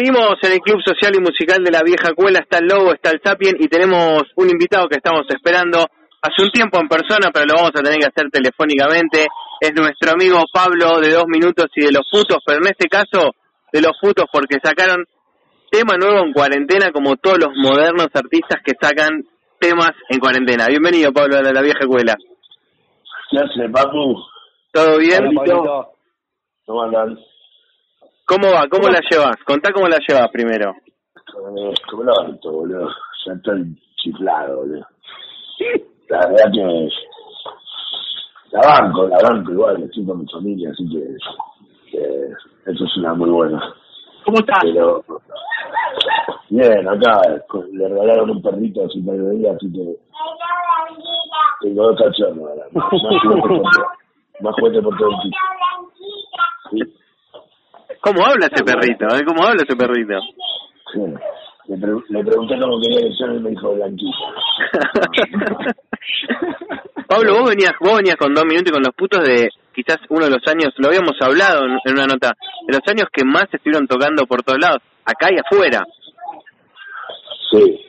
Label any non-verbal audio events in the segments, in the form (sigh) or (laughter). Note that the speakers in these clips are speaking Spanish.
Seguimos en el Club Social y Musical de la Vieja Cuela, está el Lobo, está el Sapien y tenemos un invitado que estamos esperando hace un tiempo en persona, pero lo vamos a tener que hacer telefónicamente. Es nuestro amigo Pablo de Dos Minutos y de Los Putos, pero en este caso de Los Putos porque sacaron tema nuevo en cuarentena como todos los modernos artistas que sacan temas en cuarentena. Bienvenido Pablo a la Vieja Cuela. ¿Qué hace, Papu? ¿Todo bien? ¿Cómo andan? ¿Cómo va? ¿Cómo la llevas? Contá cómo la llevas primero. Como lo alto, boludo. Ya estoy chiflado, boludo. La verdad que la banco, la banco igual, estoy con mi familia, así que, que eso es una muy buena. ¿Cómo estás? Pero, bien, acá le regalaron un perrito hace un días, así que tengo dos cachorros ahora. Más juguete por, más juguete por todo el piso. (laughs) Sí. ¿Cómo habla ese perrito? eh? ¿Cómo habla ese perrito? Sí. Le, pre le pregunté cómo quería que sea y me dijo blanquita. (laughs) Pablo, vos venías, vos venías con dos minutos y con los putos de quizás uno de los años, lo habíamos hablado en, en una nota, de los años que más estuvieron tocando por todos lados, acá y afuera. Sí.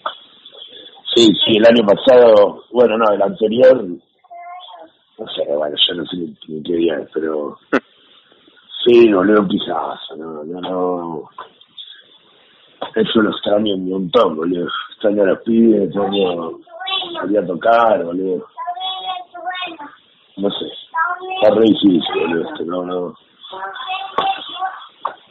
Sí, sí, el año pasado, bueno, no, el anterior, no sé, bueno, yo no sé ni, ni qué día pero (laughs) sí, boludo, un pijazo, no, no, no. Eso lo extraño un montón, boludo. Extraño a los pibes, extraño salir a tocar, boludo. No sé, está re difícil, boludo, esto, no, no.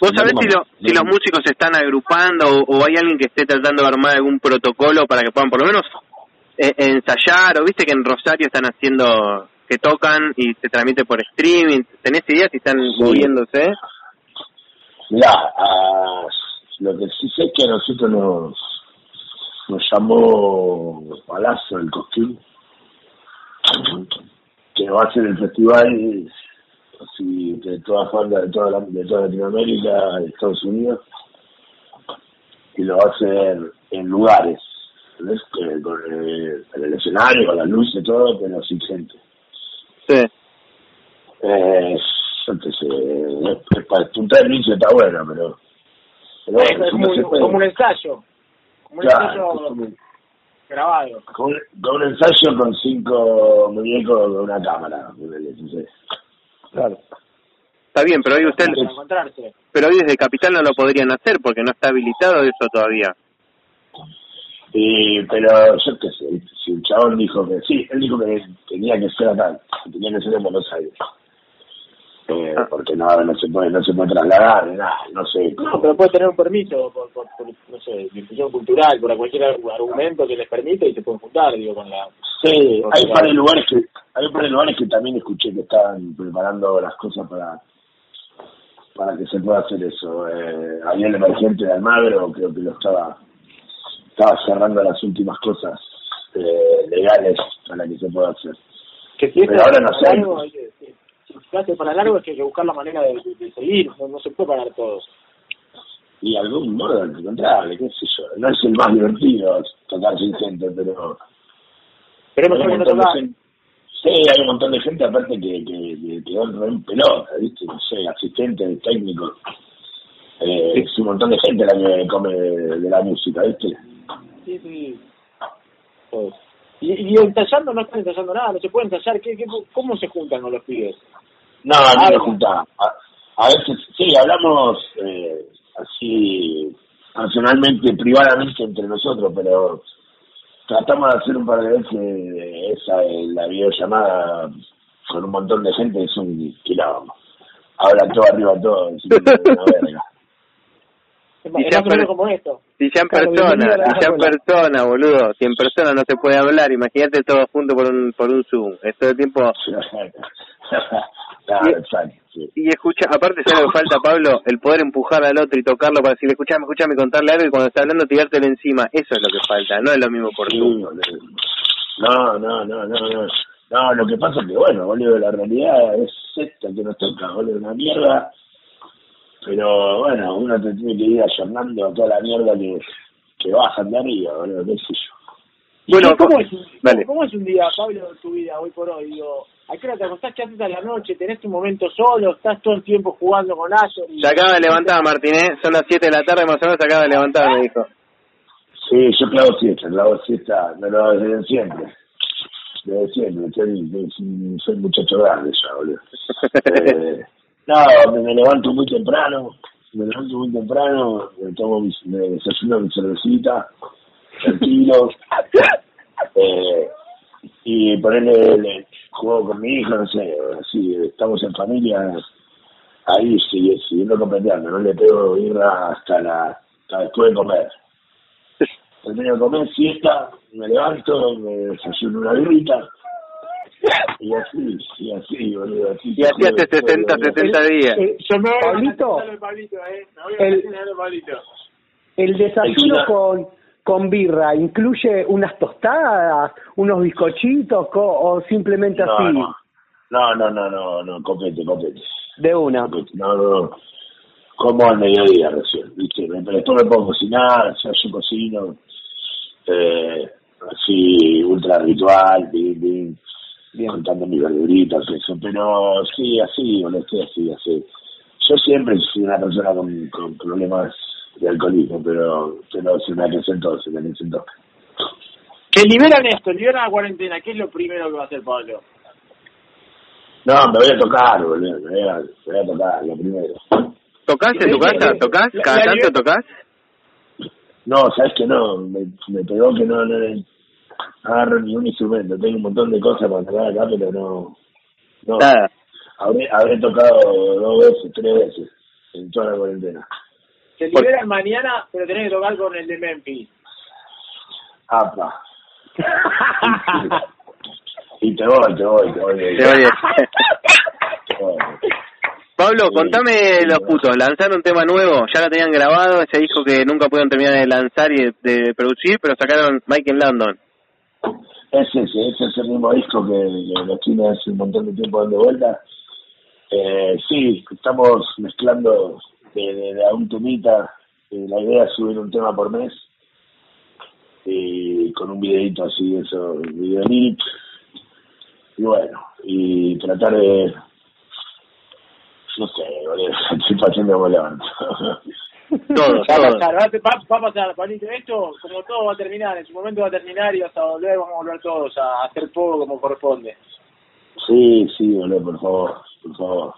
¿Vos sabés si, lo- si los músicos se están agrupando o, o hay alguien que esté tratando de armar algún protocolo para que puedan por lo menos eh, ensayar? ¿O viste que en Rosario están haciendo que tocan y se transmite por streaming? ¿Tenés idea si están moviéndose? Mirá, a- lo que sí sé es que a nosotros nos, nos llamó Palazzo del Cosquín, que va a ser el festival así de todas bandas de toda, la, de toda Latinoamérica, de Estados Unidos, y lo va a hacer en lugares, ¿entendés? Que con el, en el escenario, con las luces, todo, pero sin gente. Sí. Eh, yo qué sé, es- es para punta del inicio está bueno, pero... pero Es, bueno, muy- como un ensayo. Como un ensayo grabado. con, con un ensayo con cinco muñecos con una cámara. Claro. Está bien, pero hoy usted, pero hoy desde Capital no lo podrían hacer porque no está habilitado eso todavía. Y, pero yo qué sé, si el chabón dijo que sí, él dijo que tenía que ser acá, que tenía que ser en Buenos Aires. Eh, Ah. porque no, no se puede, no se puede trasladar, nada, no sé. No, pero puede tener un permiso por, por, por, no sé, difusión cultural, por cualquier argumento que les permita y se pueden juntar, digo, con la... Sí, hay un par de lugares que, hay un par de lugares que también escuché que estaban preparando las cosas para para que se pueda hacer eso. Eh, había el emergente de Almagro, creo que lo estaba estaba cerrando las últimas cosas eh, legales para que se pueda hacer. Que si Pero ahora no sé. largo, hay que- si se para largo es que hay que buscar la manera de, de- de seguir, no, no se puede parar todos. Y algún modo al encontrable, qué sé yo. No es el más divertido tocar sin gente, pero Pero hay no un no montón de tocar. gente. Sí, hay un montón de gente aparte que, que, que quedó en pelota, ¿viste? No sé, asistentes, técnicos. Eh, es un montón de gente la que come de, de la música, ¿viste? Sí, sí. Pues, Y, y ensayando no están ensayando nada, no se puede ensayar. ¿Qué, qué, ¿Cómo se juntan con los pibes? No, mí Ah, me no. junta. A, a veces, sí, hablamos eh, así personalmente, privadamente entre nosotros, pero tratamos de hacer un par de veces esa, la videollamada con un montón de gente, es un quilombo. Hablan todo arriba todo, es una verga. Y ya per- como esto. Si ya en Claro, persona, si ya en persona, boludo, si en persona no se puede hablar, imagínate todos juntos por un, por un Zoom. Es todo el tiempo. (laughs) Y escucha, aparte, ¿sabes lo que falta, Pablo? El poder empujar al otro y tocarlo para decirle, escuchame, escuchame, contarle algo y cuando está hablando tirártelo encima. Eso es lo que falta, no es lo mismo por Zoom. No, no, no, no, no. No, lo que pasa es que, bueno, boludo, la realidad es esta que nos toca, boludo, una mierda. Pero, bueno, uno te tiene que ir ayornando a toda la mierda que, que bajan de arriba, boludo, qué sé yo. Bueno, ¿Cómo, es, dale. ¿Cómo es un día, Pablo, tu vida hoy por hoy? Digo, ¿a qué hora te acostás? ¿Qué haces a la noche? ¿Tenés tu momento solo? ¿Estás todo el tiempo jugando con Ayo? Se acaba de levantar, Martín, ¿eh? Son las 7 de la tarde, más o menos se acaba de levantar, me dijo. Sí, yo clavo siesta, clavo siesta, me lo desde siempre. Desde siempre, soy, soy, soy muchacho grande ya, boludo. Eh, (laughs) no, me, me levanto muy temprano, me levanto muy temprano, me tomo mi, me desayuno mi cervecita, tranquilo, (laughs) eh, y ponerle, le- juego con mi hija, no sé, así, estamos en familia, ahí sí, siguiendo completando, no le pego ir hasta la, hasta después de comer. Termino de comer, siesta, me levanto, me desayuno una birrita, y así, y así, boludo, así. Y así hace 60, 70 días. Eh, yo me voy a Pablito. el ¿eh? El- el Pablito. ¿El desayuno con, con birra incluye unas tostadas, unos bizcochitos co- o simplemente No, así? no, no, no, no, no, no, copete, copete. De una. No, no, como al mediodía recién, ¿viste? Pero después me pongo a cocinar, ya yo cocino, eh, así, ultra ritual, bim, bim, Bien. contando mis verduritas, eso, pero sí, así, estoy así, así. Yo siempre soy una persona con, con problemas de alcoholismo, pero, pero se me acrecentó, se me acrecentó. Que liberan esto, liberan la cuarentena. ¿Qué es lo primero que va a hacer Pablo? No, me voy a tocar, boludo, me voy a, me voy a tocar, lo primero. ¿Tocás en tu casa? ¿Tocás? ¿Cada tanto tocás? No, sabes que no, me, me pegó que no, no agarro ni un instrumento, tengo un montón de cosas para tocar acá, pero no, no. Nada. Habré, habré tocado dos veces, tres veces, en toda la cuarentena. Se liberan mañana, pero tenés que tocar con el de Memphis. Apa. Y te voy, te voy, te voy. Te. Te. Pablo, Sí. contame los putos. Lanzaron un tema nuevo, ya lo tenían grabado, ese disco que nunca pudieron terminar de lanzar y de, de producir, pero sacaron Mike en London. Es ese, ese es el mismo disco que, que lo tiene hace un montón de tiempo dando vuelta. Eh, sí, estamos mezclando de, de, de a un temita. La idea es subir un tema por mes. Y con un videito así, eso, videolip. Y bueno, y tratar de. No sé, boludo, (laughs) estoy pasando como levanto. Todo, (laughs) Va a pasar, va, a- va, va a pasar, Pablito. Esto, como todo, va a terminar. En su momento va a terminar y hasta volver, vamos a volver todos a hacer todo como corresponde. Sí, sí, boludo, por favor, por favor.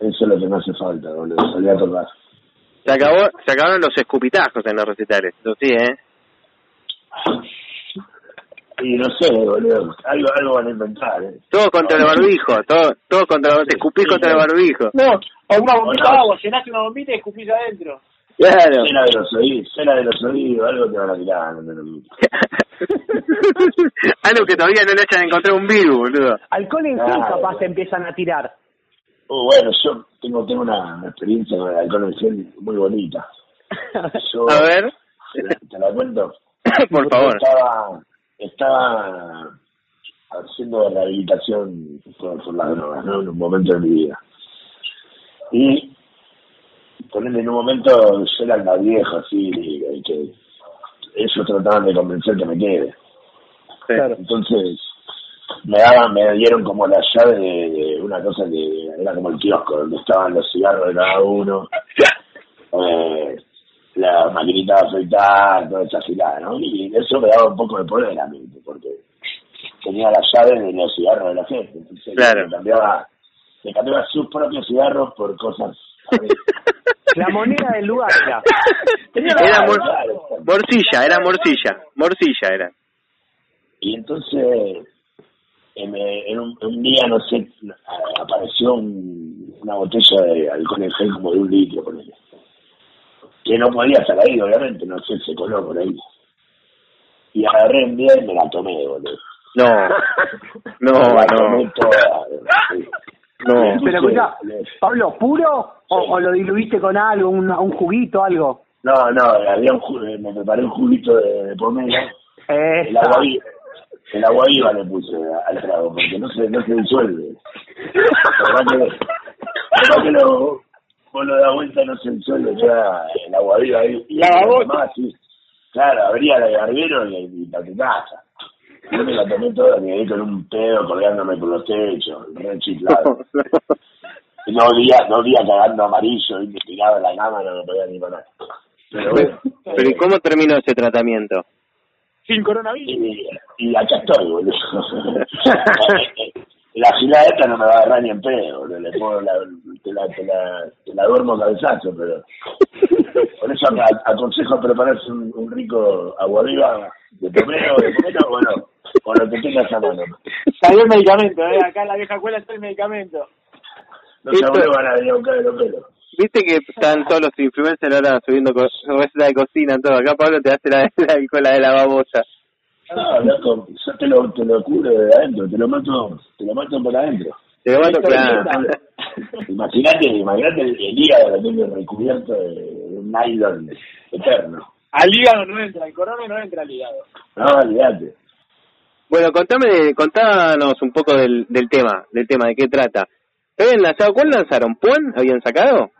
Eso es lo que me hace falta, boludo, salir a tocar. Se acabó, se acabaron los escupitajos en los recitales, eso sí, ¿eh? Y no sé, boludo, algo, algo van a inventar, ¿eh? Todo contra el barbijo, todo, todo contra el, te escupís contra el barbijo. No, o una bombita de agua, llenaste una bombita y escupís adentro. Claro. Cera de los oídos, cera de los oídos, algo te van a tirar, no te lo (laughs) digo. Algo que todavía no le hayan encontrado un virus, boludo. Alcohol en gel Claro. capaz te empiezan a tirar. Uh, bueno, yo tengo, tengo una, una experiencia con el alcohol en gel muy bonita. (laughs) Yo, A ver, ¿Te la, te la cuento? (coughs) por favor. Estaba, estaba haciendo rehabilitación por, por las drogas, ¿no? En un momento de mi vida. Y ponerle en un momento, yo era la vieja, así, y que ellos trataban de convencer que me quede. Claro. Entonces, me daban, me dieron como la llave de, de una cosa que era como el kiosco, donde estaban los cigarros de cada uno, (laughs) eh, la maquinita de afeitar, toda esa gilada, ¿no? Y eso me daba un poco de poder a mí, porque tenía la llave de los cigarros de la gente. Entonces, Claro. me cambiaba, me cambiaba sus propios cigarros por cosas. (laughs) La moneda del lugar ya. Era mor- morcilla, era morcilla, morcilla era. Y entonces, en, eh, en un, un día, no sé, a- apareció un- una botella de alcohol en gel como de un litro, por Que no podía estar ahí, obviamente, no sé, se coló por ahí. Y agarré un día y me la tomé, boludo. No, no, (laughs) Me la tomé no, toda, sí. no. Pero escucha. Pablo, ¿puro o, o lo diluiste con algo, un, un juguito, algo? No, no, había un ju- me preparé un juguito de, de pomelo. El agua, viva, el agua viva le puse al trago, porque no se, no se disuelve. Además que, que lo, vos lo das vuelta no se disuelve, queda el agua viva ahí. Y más, sí. Claro, abría la barbero y, la tu casa. Yo me la tomé toda, me con un pedo colgándome por los techos, re chiflado. (laughs) Dos días, dos días cagando amarillo, y me tiraba en la cama, no me podía ni parar. Pero bueno. Pero ¿y cómo terminó ese tratamiento? Sin coronavirus. Y, y acá estoy, boludo. (laughs) la fila esta no me va a agarrar ni en pedo, boludo. Le pongo la, te, la, te, la, te la duermo cabezazo, pero... (laughs) Por eso aconsejo prepararse un, un rico aguaviva de pomelo, de pomelo, bueno, con lo que tengas a mano. Salió el medicamento, ¿eh? Acá en la vieja escuela está el medicamento. No se Esto- vuelvan a venir a buscar los pelos. Viste que están todos los influencers ahora subiendo co- recetas de cocina, todo. Acá Pablo te hace la, (laughs) la, la de la babosa. No, loco, yo te lo, te lo cubro de adentro, te lo mato, te lo mato por adentro. Te lo mato, claro. Imagínate, imagínate el, el hígado lo tengo recubierto de, de un nylon eterno. Al hígado no entra, el corona no entra al hígado. No, olvídate. Bueno, contame, contanos un poco del, del tema, del tema, de qué trata. ¿Qué habían lanzado? ¿Cuál lanzaron? ¿Puan habían sacado?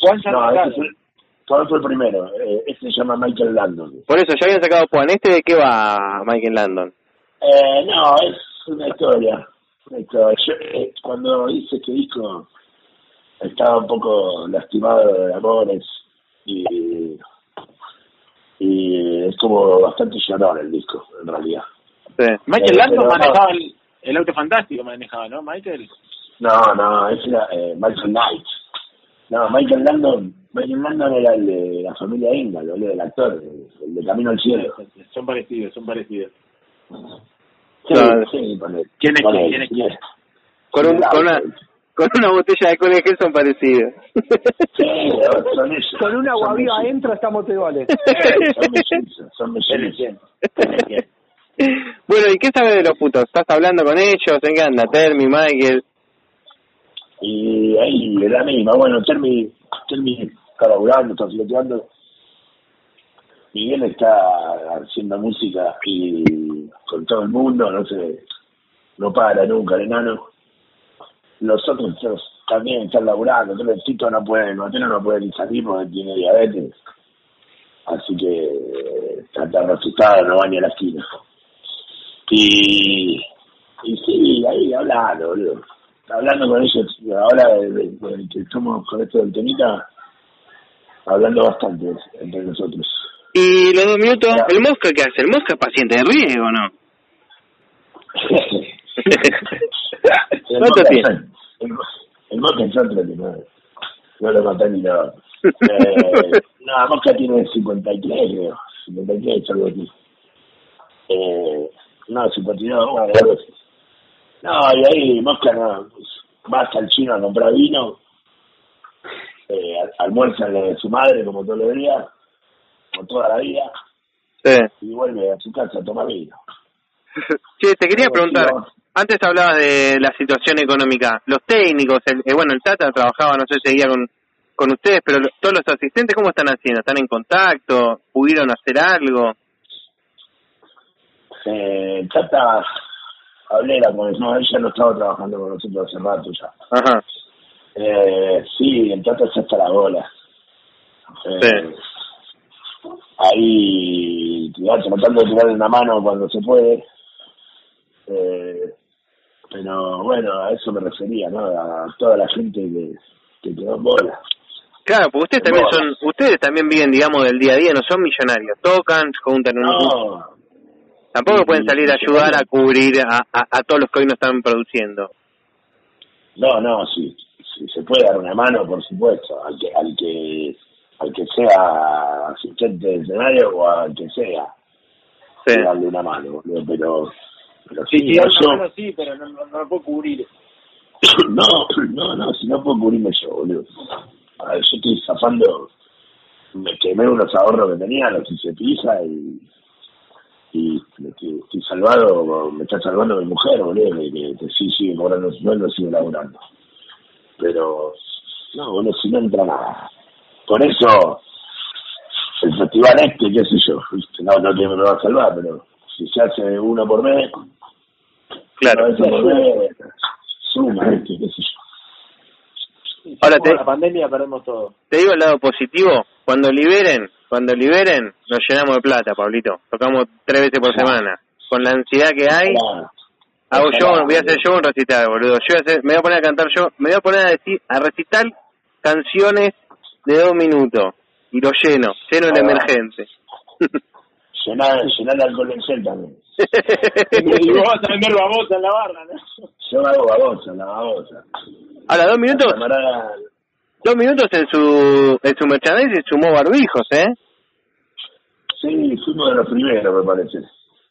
Juan ya No, fue, el primero. Eh, este se llama Michael Landon. Por eso, ya habían sacado Puan. ¿Este de qué va, Michael Landon? Eh, no, es una historia. Una historia. Yo, eh, cuando hice este disco estaba un poco lastimado de amores y, y es como bastante llorón el disco, en realidad. Sí. Michael Eh, Landon no. manejaba el, el auto fantástico, manejaba, ¿no, Michael? No, no, ese era eh, Michael Knight. No, Michael Landon, Michael Landon era el de la familia boludo, el actor, el, de Camino al Cielo. Son parecidos, son parecidos. Sí, No, sí, ponele. ¿Quién es quién? ¿Quién es? Con, un, con, una, con una botella de cola de (laughs) son parecidos. Sí, son ellos. Con una guaviva mellizos. adentro estamos iguales. Son mellizos, son mellizos. Bueno, ¿y qué sabes de los putos? ¿Estás hablando con ellos? ¿En qué anda? Termi, Michael. Y ahí es la misma. Bueno, Termi, Termi está laburando, está fileteando. Miguel está haciendo música y con todo el mundo, no sé, no para nunca el enano. Los otros también están laburando, el Tito no puede, Mateo no puede ni salir porque tiene diabetes. Así que está tan asustado, no va ni a la esquina. Y, y sí, ahí hablando, boludo. Hablando con ellos, ahora de, de- de que estamos con esto del temita, hablando bastante entre nosotros. ¿Y los dos minutos? ¿El Mosca qué hace? ¿El Mosca es paciente de riesgo o no? (laughs) el ¿Cuánto Moca tiene? El, el Moca está entretenido. No lo maté ni nada. (laughs) Eh, no, Mosca tiene 53, creo. 53, algo así. Eh, no, 52, bueno, algo así. No, y ahí Mosca no, pues, vas al chino a comprar vino, eh, al- almuerza lo de su madre como todos los días, como toda la vida, Sí. y vuelve a su casa a tomar vino. (laughs) Che, te quería preguntar, Sí, antes hablabas de la situación económica, los técnicos, el, eh, bueno, el Tata trabajaba, no sé, seguía con, con ustedes, pero lo- todos los asistentes, ¿cómo están haciendo? ¿Están en contacto? ¿Pudieron hacer algo? Eh, Tata, hablé la con no, ella no estaba trabajando con nosotros hace rato ya. Ajá, Eh, sí, el Tata ya está la bola. Eh, Sí. Ahí, ya, tratando de tirarle una mano cuando se puede. Eh, pero bueno, a eso me refería, ¿no? A toda la gente que, que quedó en bola. Claro, porque ustedes también son, ustedes también viven, digamos, del día a día, no son millonarios, tocan, juntan un... No, Tampoco pueden salir a ayudar a cubrir a, a, a todos los que hoy no están produciendo. No, no, sí, sí, se puede dar una mano, por supuesto, al que, al que, al que sea asistente de escenario o al que sea, Sí. darle una mano, boludo, pero, pero Sí, sí, sí, una yo, mano sí, pero no, no, no lo puedo cubrir. (coughs) no, no, no, si no puedo cubrirme yo, boludo. A ver, yo estoy zafando, me quemé unos ahorros que tenía, los hice pizza y, y me estoy, estoy salvado, me está salvando mi mujer, boludo, que, que, que sí sigue cobrando su sueldo, sigue laburando. Pero, no, boludo, si no entra nada. Por eso, el festival este, qué sé yo, no, no que me lo va a salvar, pero si se hace uno por mes, Claro. vez por mes, suma, ¿viste? qué sé yo. Ahora te- la pandemia perdemos todo. Te digo el lado positivo, cuando liberen, cuando liberen, nos llenamos de plata, Pablito. Tocamos tres veces por semana. con la ansiedad que hay, hago yo, voy a hacer yo un recital, boludo. Yo voy a hacer- me voy a poner a cantar yo, me voy a poner a decir, a recitar canciones de dos minutos y lo lleno, lleno Ah. emergente. Llenar, alcohol en gel también. (laughs) Y vos vas a vender babosa en la barra, ¿no? Yo hago babosa, la babosa. Ahora, dos minutos, camarada, dos minutos en su, en su merchandising sumó barbijos, ¿eh? Sí, fuimos de los primeros, me parece.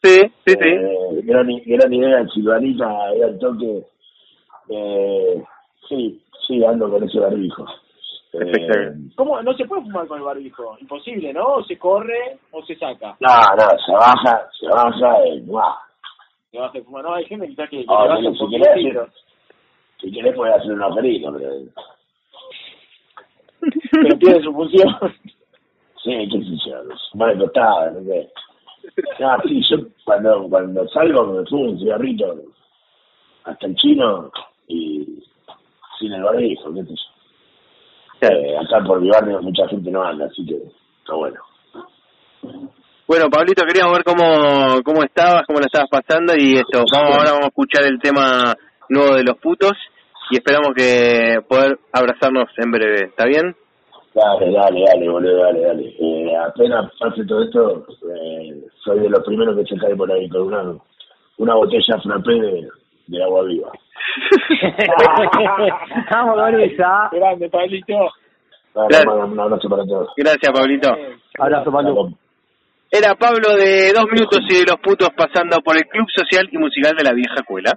Sí, sí, sí. Eh, gran, gran idea, Silvanita, era el toque. Eh, sí, sí, ando con ese barbijo. Eh. ¿Cómo? No se puede fumar con el barbijo. Imposible, ¿no? O se corre o se saca. no, no, se baja, se baja y ¡buah! Se baja a fumar. No, hay gente quizás que, que Ah, le baja si querés hacer- Si querés puedes hacer un agujerito, pero... (laughs) Pero pierde su función. Sí, qué sé yo, más de tostada, no sé. Ah, sí, yo cuando, cuando salgo me fumo un cigarrito hasta el chino y sin el barbijo, qué sé yo. Eh, acá por mi barrio mucha gente no anda, así que está bueno. Bueno, Pablito, queríamos ver cómo, cómo estabas, cómo la estabas pasando y esto. Vamos, ahora vamos a escuchar el tema nuevo de los putos y esperamos que poder abrazarnos en breve. ¿Está bien? Dale, dale, dale, boludo, dale, dale. Eh, apenas pase todo esto, eh, soy de los primeros que se cae por ahí con una, una botella frappé de, de agua viva. (laughs) Vamos con esa. Grande, Pablito. Dale, Claro. mando un abrazo para todos. Gracias, Pablito. Abrazo, Pablo. Era Pablo de Dos Minutos y de los Putos pasando por el Club Social y Musical de la Vieja Escuela.